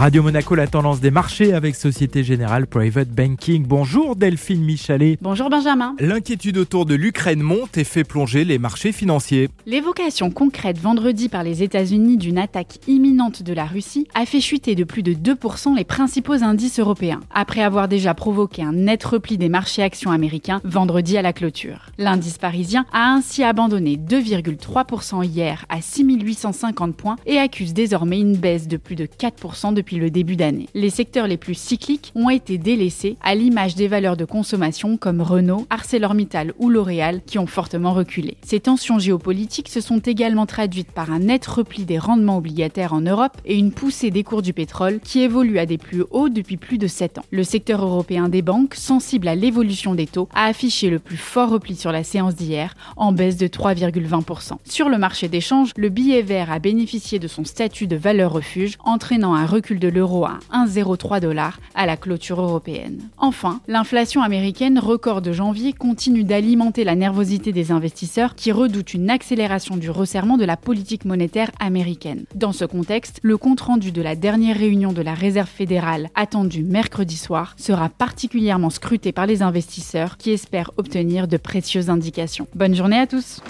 Radio Monaco, la tendance des marchés avec Société Générale Private Banking. Bonjour Delphine Michalet. Bonjour Benjamin. L'inquiétude autour de l'Ukraine monte et fait plonger les marchés financiers. L'évocation concrète vendredi par les États-Unis d'une attaque imminente de la Russie a fait chuter de plus de 2% les principaux indices européens, après avoir déjà provoqué un net repli des marchés actions américains vendredi à la clôture. L'indice parisien a ainsi abandonné 2,3% hier à 6850 points et accuse désormais une baisse de plus de 4% depuis le début d'année. Les secteurs les plus cycliques ont été délaissés à l'image des valeurs de consommation comme Renault, ArcelorMittal ou L'Oréal qui ont fortement reculé. Ces tensions géopolitiques se sont également traduites par un net repli des rendements obligataires en Europe et une poussée des cours du pétrole qui évolue à des plus hauts depuis plus de 7 ans. Le secteur européen des banques, sensible à l'évolution des taux, a affiché le plus fort repli sur la séance d'hier, en baisse de 3,20%. Sur le marché d'échange, le billet vert a bénéficié de son statut de valeur refuge, entraînant un de l'euro à 1,03 dollars à la clôture européenne. Enfin, l'inflation américaine record de janvier continue d'alimenter la nervosité des investisseurs qui redoutent une accélération du resserrement de la politique monétaire américaine. Dans ce contexte, le compte-rendu de la dernière réunion de la Réserve fédérale attendue mercredi soir sera particulièrement scruté par les investisseurs qui espèrent obtenir de précieuses indications. Bonne journée à tous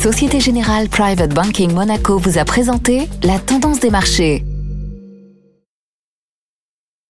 Société Générale Private Banking Monaco vous a présenté la tendance des marchés.